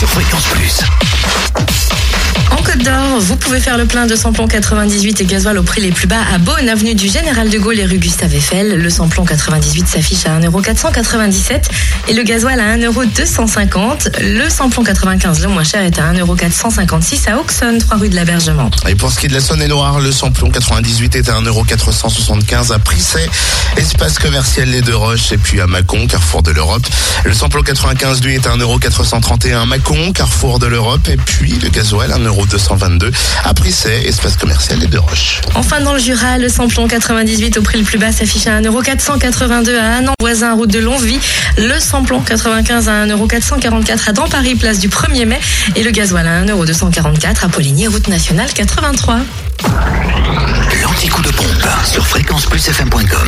sur Fréquence Plus. Vous pouvez faire le plein de samplon 98 et gasoil au prix les plus bas à Beaune, avenue du Général de Gaulle et rue Gustave Eiffel. Le samplon 98 s'affiche à 1,497€ et le gasoil à 1,250€. Le samplon 95, le moins cher, est à 1,456€ à Auxonne, 3 rue de l'Abergement. Et pour ce qui est de la Saône-et-Loire, le samplon 98 est à 1,475€ à Prissay, espace commercial Les Deux Roches et puis à Mâcon, carrefour de l'Europe. Le samplon 95 lui est à 1,431€ à Mâcon, carrefour de l'Europe et puis le gasoil 1,222€ à Prissay, espace commercial Les Deux Roches. Enfin, dans le Jura, le samplon 98 au prix le plus bas s'affiche à 1,482€ à Annan, voisin, route de Longvie. Le samplon 95 à 1,444€ à Dans Paris, place du 1er mai. Et le gasoil à 1,244€ à Poligny, route nationale 83. L'anti-coup de pompe sur fréquenceplusfm.com.